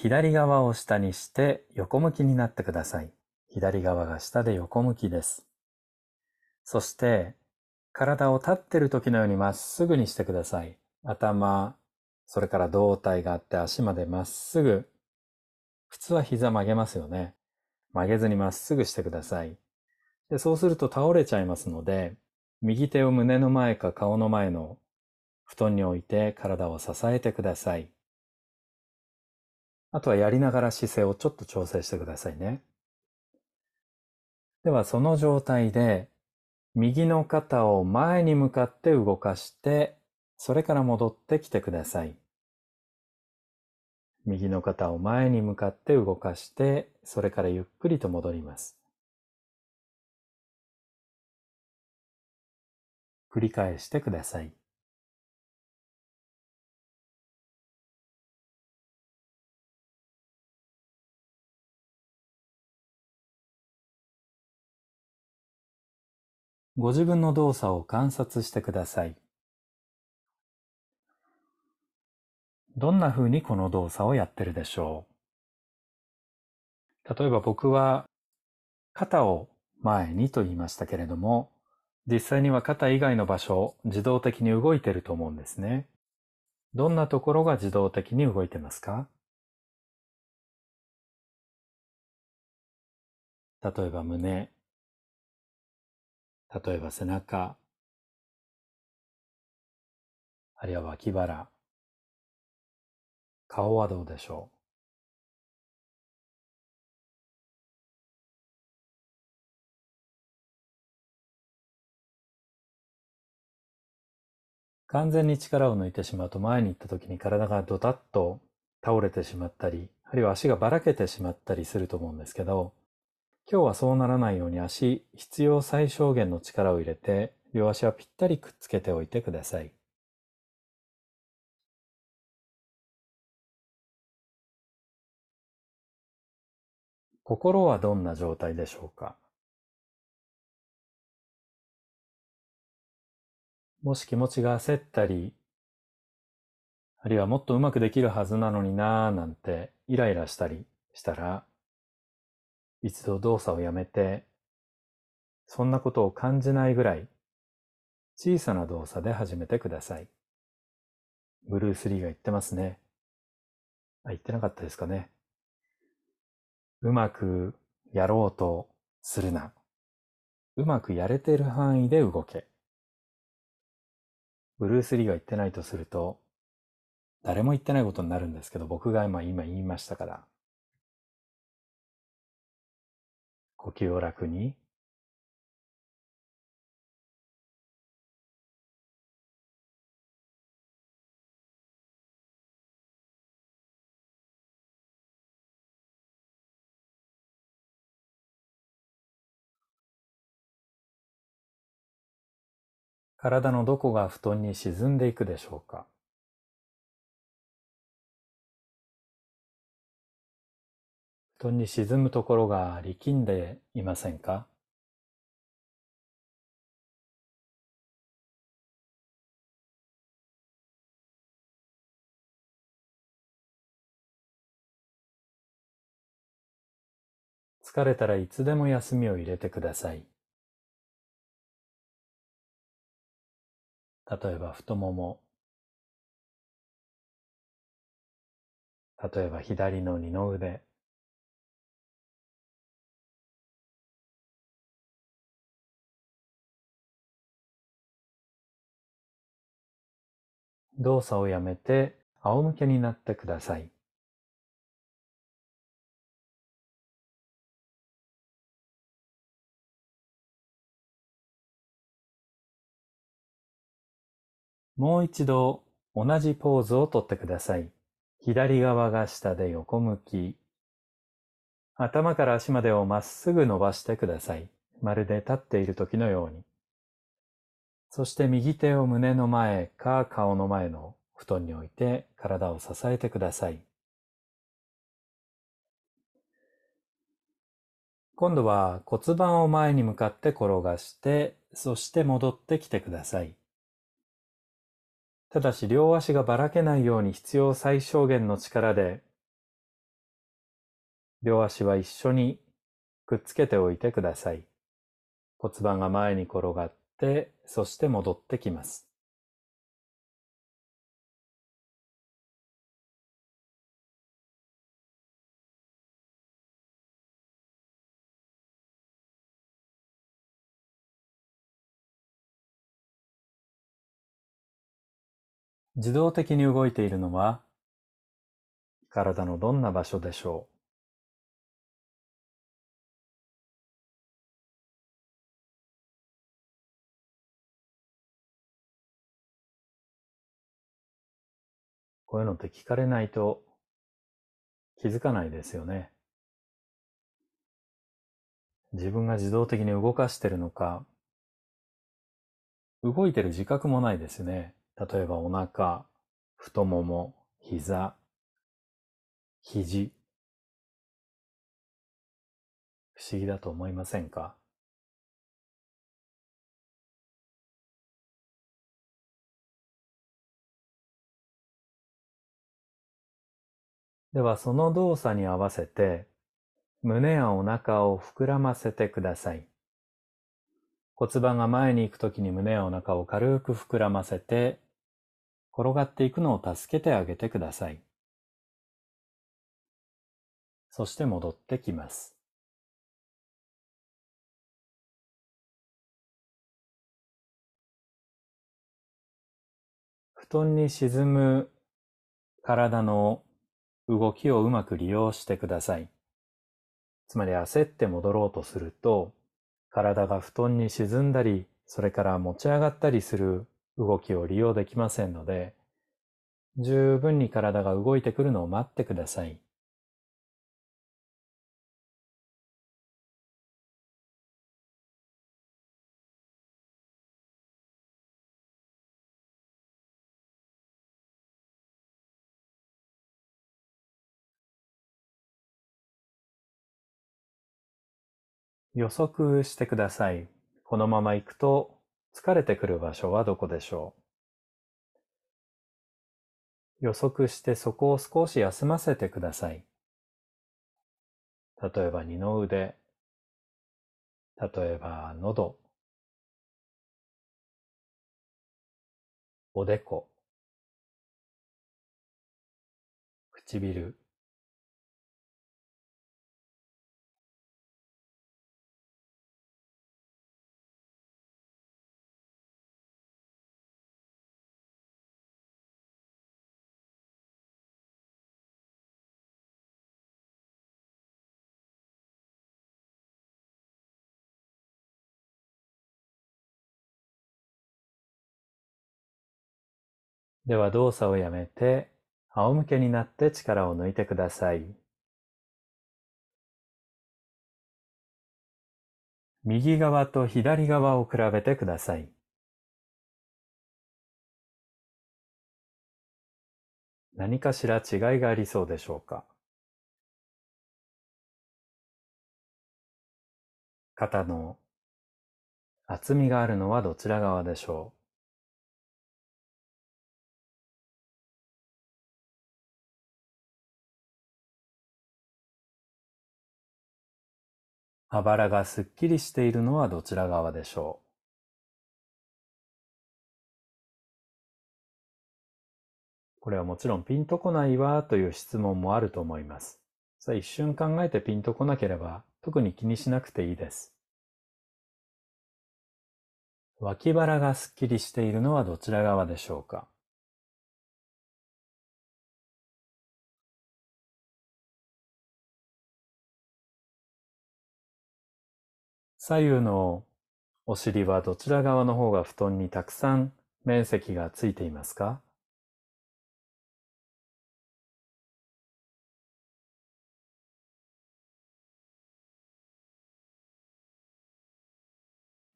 左側を下にして横向きになってください。左側が下で横向きです。そして、体を立っている時のようにまっすぐにしてください。頭、それから胴体があって足までまっすぐ。普通は膝曲げますよね。曲げずにまっすぐしてください。でそうすると倒れちゃいますので、右手を胸の前か顔の前の布団に置いて体を支えてください。あとはやりながら姿勢をちょっと調整してくださいね。ではその状態で右の肩を前に向かって動かしてそれから戻ってきてください。右の肩を前に向かって動かしてそれからゆっくりと戻ります。繰り返してください。ご自分の動作を観察してください。どんな風にこの動作をやってるでしょう？例えば僕は肩を前にと言いましたけれども、実際には肩以外の場所を、自動的に動いてると思うんですね。どんなところが自動的に動いてますか？例えば胸、例えば背中、あるいは脇腹、顔はどうでしょう？完全に力を抜いてしまうと前に行った時に体がドタッと倒れてしまったり、あるいは足がばらけてしまったりすると思うんですけど、今日はそうならないように足、必要最小限の力を入れて、両足はぴったりくっつけておいてください。心はどんな状態でしょうか？もし気持ちが焦ったり、あるいはもっとうまくできるはずなのになぁなんてイライラしたりしたら、一度動作をやめて、そんなことを感じないぐらい小さな動作で始めてください。ブルース・リーが言ってますね。あ、言ってなかったですかね。うまくやろうとするな。うまくやれてる範囲で動け。ブルース・リーが言ってないとすると、誰も言ってないことになるんですけど、僕が今今言いましたから。呼吸を楽に。体のどこが布団に沈んでいくでしょうか？布団に沈むところが力んでいませんか？疲れたらいつでも休みを入れてください。例えば太もも、例えば左の二の腕、動作をやめて仰向けになってください。もう一度同じポーズをとってください。左側が下で横向き。頭から足までをまっすぐ伸ばしてください。まるで立っている時のように。そして右手を胸の前か顔の前の布団に置いて体を支えてください。今度は骨盤を前に向かって転がして、そして戻ってきてください。ただし両足がばらけないように必要最小限の力で両足は一緒にくっつけておいてください。骨盤が前に転がって、そして戻ってきます。自動的に動いているのは体のどんな場所でしょう？こういうのって聞かれないと気づかないですよね。自分が自動的に動かしてるのか、動いてる自覚もないですね。例えばお腹、太もも、膝、肘。不思議だと思いませんか？ではその動作に合わせて胸やお腹を膨らませてください。骨盤が前に行くときに胸やお腹を軽く膨らませて転がっていくのを助けてあげてください。そして戻ってきます。布団に沈む体の動きをうまく利用してください。つまり焦って戻ろうとすると、体が布団に沈んだり、それから持ち上がったりする動きを利用できませんので、十分に体が動いてくるのを待ってください。予測してください。このまま行くと疲れてくる場所はどこでしょう？予測してそこを少し休ませてください。例えば二の腕、例えば喉、おでこ、唇、では動作をやめて仰向けになって力を抜いてください。右側と左側を比べてください。何かしら違いがありそうでしょうか？肩の厚みがあるのはどちら側でしょう？あばらがすっきりしているのはどちら側でしょう？これはもちろんピンとこないわという質問もあると思います。さあ一瞬考えてピンとこなければ特に気にしなくていいです。脇腹がすっきりしているのはどちら側でしょうか？左右のお尻はどちら側の方が布団にたくさん面積がついていますか？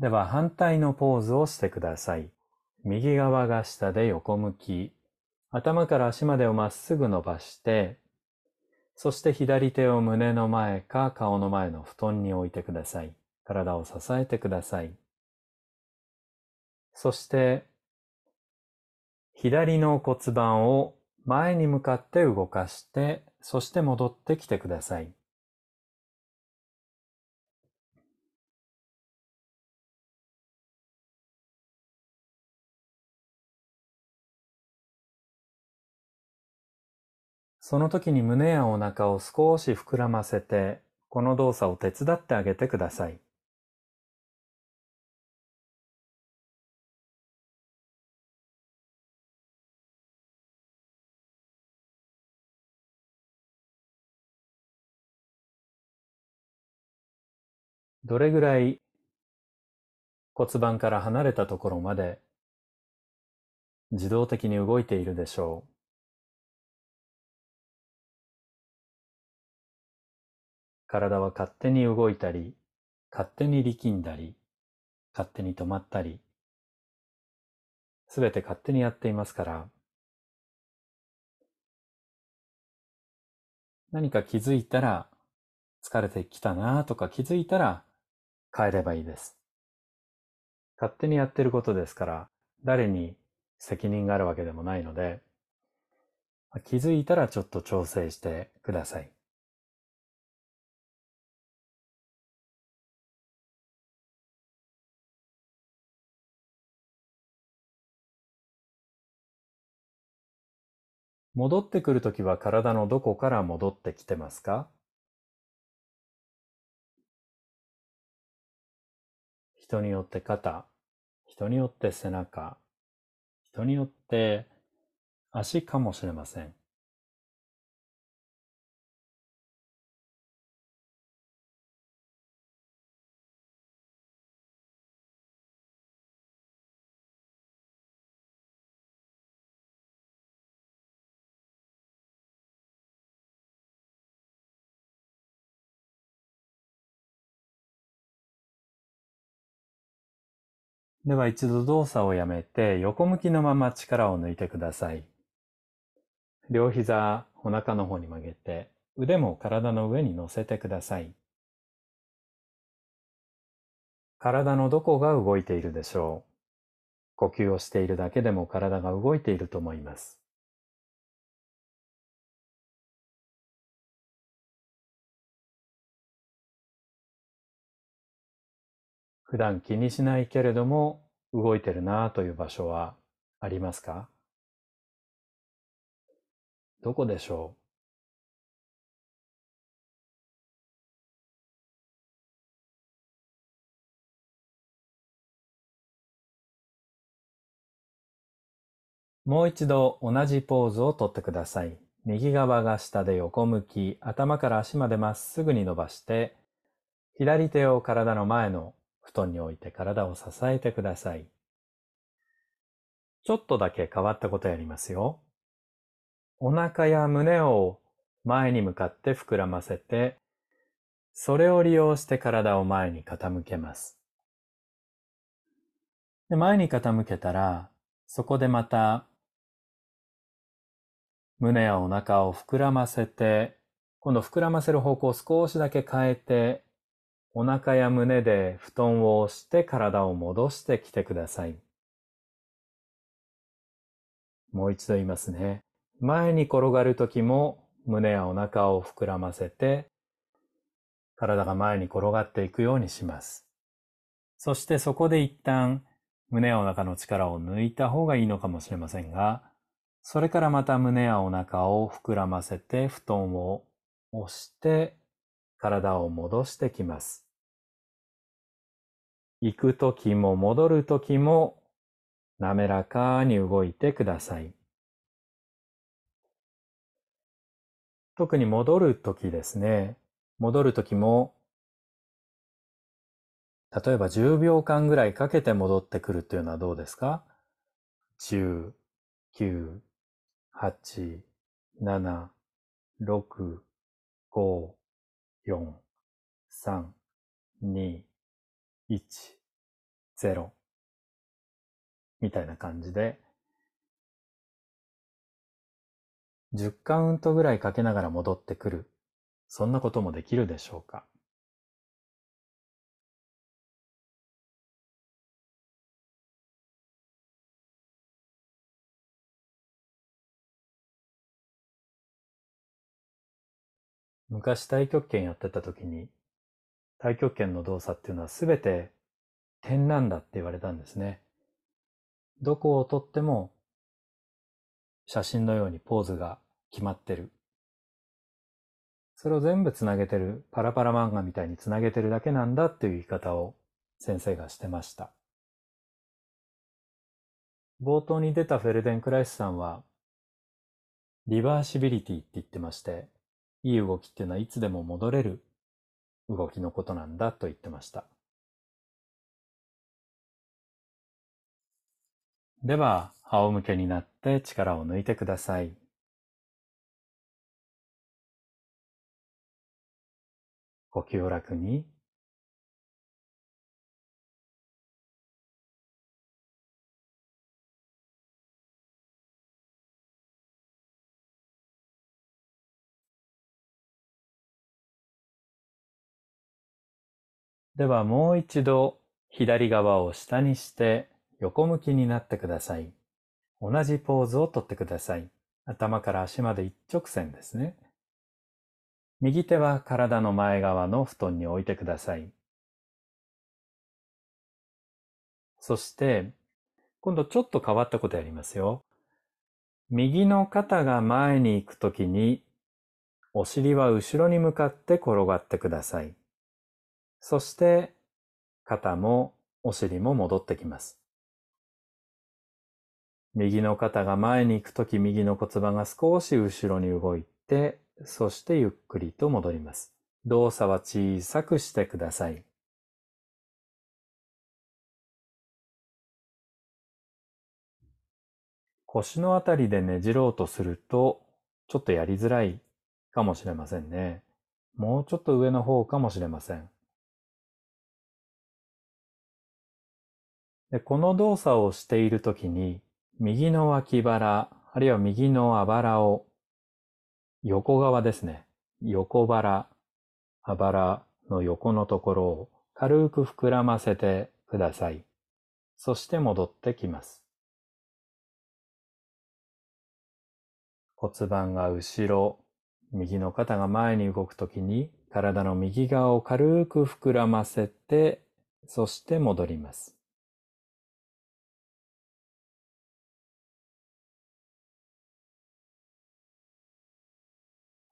では反対のポーズをしてください。右側が下で横向き、頭から足までをまっすぐ伸ばして、そして左手を胸の前か顔の前の布団に置いてください。体を支えてください。そして、左の骨盤を前に向かって動かして、そして戻ってきてください。その時に胸やお腹を少し膨らませて、この動作を手伝ってあげてください。どれぐらい骨盤から離れたところまで自動的に動いているでしょう？体は勝手に動いたり、勝手に力んだり、勝手に止まったり、すべて勝手にやっていますから、何か気づいたら疲れてきたなとか気づいたら帰ればいいです。勝手にやってることですから、誰に責任があるわけでもないので、気づいたらちょっと調整してください。戻ってくるときは体のどこから戻ってきてますか？人によって肩、人によって背中、人によって足かもしれません。では一度動作をやめて横向きのまま力を抜いてください。両膝お腹の方に曲げて腕も体の上に乗せてください。体のどこが動いているでしょう呼吸をしているだけでも体が動いていると思います。普段気にしないけれども動いてるなという場所はありますか？どこでしょう？もう一度同じポーズをとってください。右側が下で横向き、頭から足までまっすぐに伸ばして、左手を体の前の布団に置いて体を支えてください。ちょっとだけ変わったことやりますよ。お腹や胸を前に向かって膨らませて、それを利用して体を前に傾けます。で前に傾けたら、そこでまた胸やお腹を膨らませて、今度膨らませる方向を少しだけ変えて、お腹や胸で布団を押して体を戻してきてください。もう一度言いますね。前に転がるときも胸やお腹を膨らませて体が前に転がっていくようにします。そしてそこで一旦胸やお腹の力を抜いた方がいいのかもしれませんが、それからまた胸やお腹を膨らませて布団を押して体を戻してきます。行くときも戻るときも滑らかに動いてください。特に戻るときですね。戻るときも、例えば10秒間ぐらいかけて戻ってくるというのはどうですか ?10、9、8、7、6、5、4、3、2、1、0みたいな感じで。10カウントぐらいかけながら戻ってくる。そんなこともできるでしょうか。昔太極拳やってた時に太極拳の動作っていうのはすべて点なんだって言われたんですね。どこをとっても写真のようにポーズが決まってる。それを全部つなげてる、パラパラ漫画みたいにつなげてるだけなんだっていう言い方を先生がしてました。冒頭に出たフェルデンクライスさんは、リバーシビリティって言ってまして、いい動きっていうのはいつでも戻れる動きのことなんだと言ってました。では、仰向けになって力を抜いてください。呼吸を楽に。ではもう一度左側を下にして横向きになってください。同じポーズをとってください。頭から足まで一直線ですね。右手は体の前側の布団に置いてください。そして、今度ちょっと変わったことやりますよ。右の肩が前に行くときに、お尻は後ろに向かって転がってください。そして、肩もお尻も戻ってきます。右の肩が前に行くとき右の骨盤が少し後ろに動いて、そしてゆっくりと戻ります。動作は小さくしてください。腰のあたりでねじろうとすると、ちょっとやりづらいかもしれませんね。もうちょっと上の方かもしれません。でこの動作をしているときに、右の脇腹、あるいは右のあばらを横側ですね。横腹、あばらの横のところを軽く膨らませてください。そして戻ってきます。骨盤が後ろ、右の肩が前に動くときに体の右側を軽く膨らませて、そして戻ります。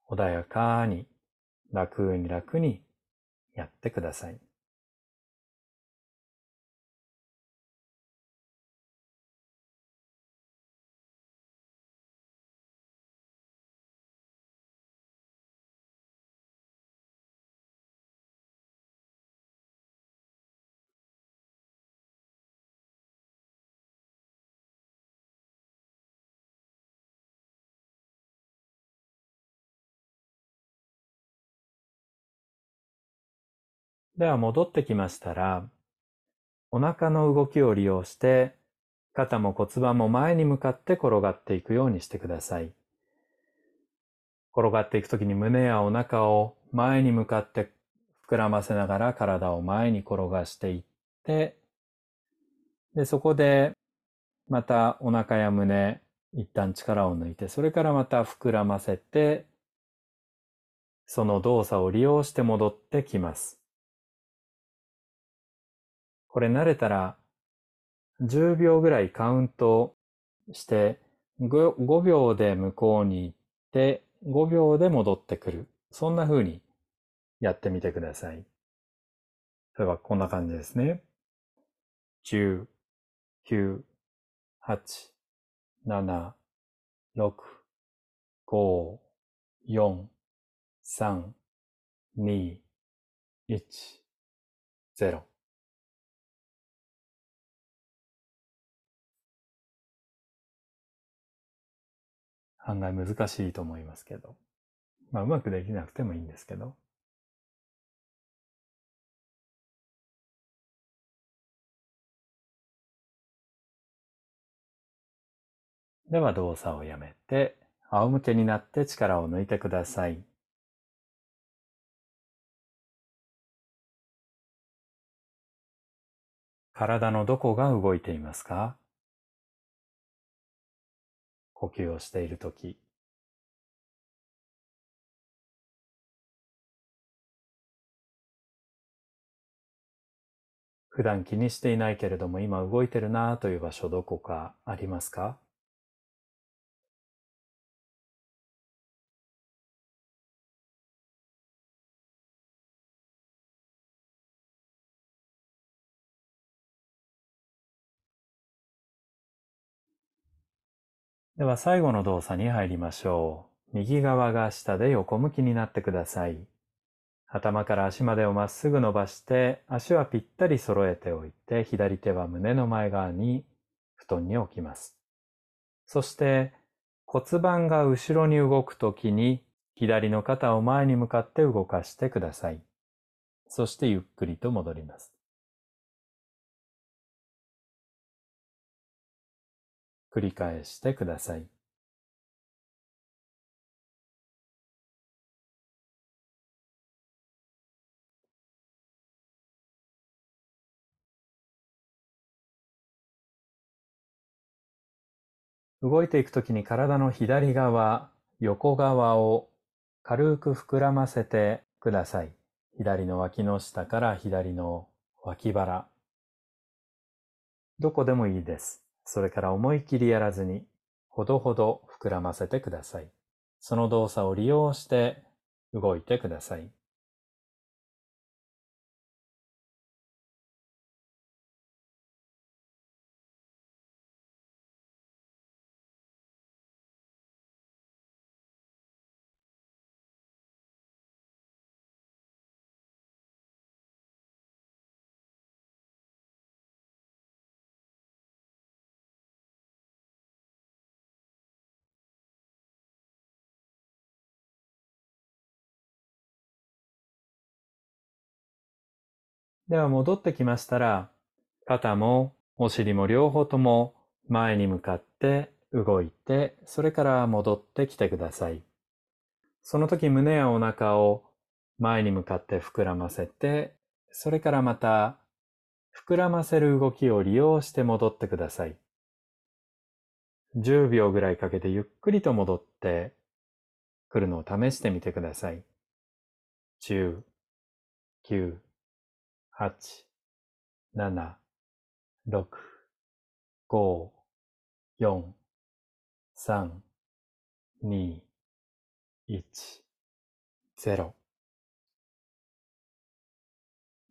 穏やかに楽に楽にやってください。では戻ってきましたら、お腹の動きを利用して、肩も骨盤も前に向かって転がっていくようにしてください。転がっていくときに胸やお腹を前に向かって膨らませながら体を前に転がしていって、で、そこでまたお腹や胸、一旦力を抜いて、それからまた膨らませて、その動作を利用して戻ってきます。これ慣れたら10秒ぐらいカウントして 5, 5秒で向こうに行って5秒で戻ってくる。そんな風にやってみてください。例えばこんな感じですね。10、9、8、7、6、5、4、3、2、1、0。案外難しいと思いますけど。まあ、うまくできなくてもいいんですけど。では動作をやめて、仰向けになって力を抜いてください。体のどこが動いていますか？呼吸をしているとき、普段気にしていないけれども今動いてるなという場所どこかありますか？では最後の動作に入りましょう。右側が下で横向きになってください。頭から足までをまっすぐ伸ばして、足はぴったり揃えておいて、左手は胸の前側に布団に置きます。そして骨盤が後ろに動くときに、左の肩を前に向かって動かしてください。そしてゆっくりと戻ります。繰り返してください。動いていくときに体の左側、横側を軽く膨らませてください。左の脇の下から左の脇腹。どこでもいいです。それから思い切りやらずに、ほどほど膨らませてください。その動作を利用して動いてください。では戻ってきましたら、肩もお尻も両方とも前に向かって動いて、それから戻ってきてください。その時胸やお腹を前に向かって膨らませて、それからまた膨らませる動きを利用して戻ってください。10秒ぐらいかけてゆっくりと戻ってくるのを試してみてください。10、9、8、7、6、5、4、3、2、1、0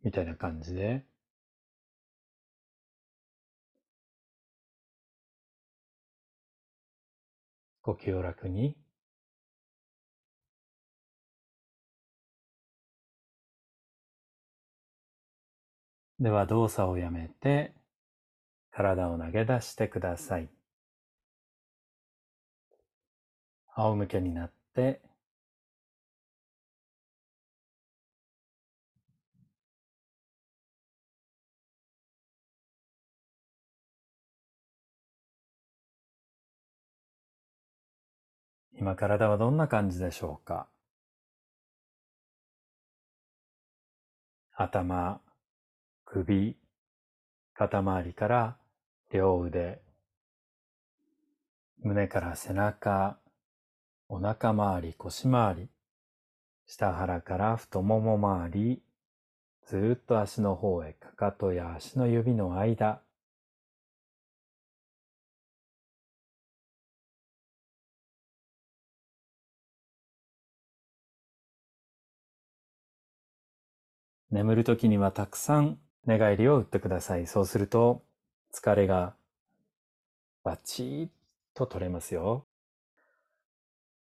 みたいな感じで。呼吸を楽に。では動作をやめて体を投げ出してください。仰向けになって今体はどんな感じでしょうか？頭、首、肩周りから両腕、胸から背中、お腹周り、腰周り、下腹から太もも周り、ずっと足の方へかかとや足の指の間、眠るときにはたくさん寝返りを打ってください。そうすると疲れがバチッと取れますよ。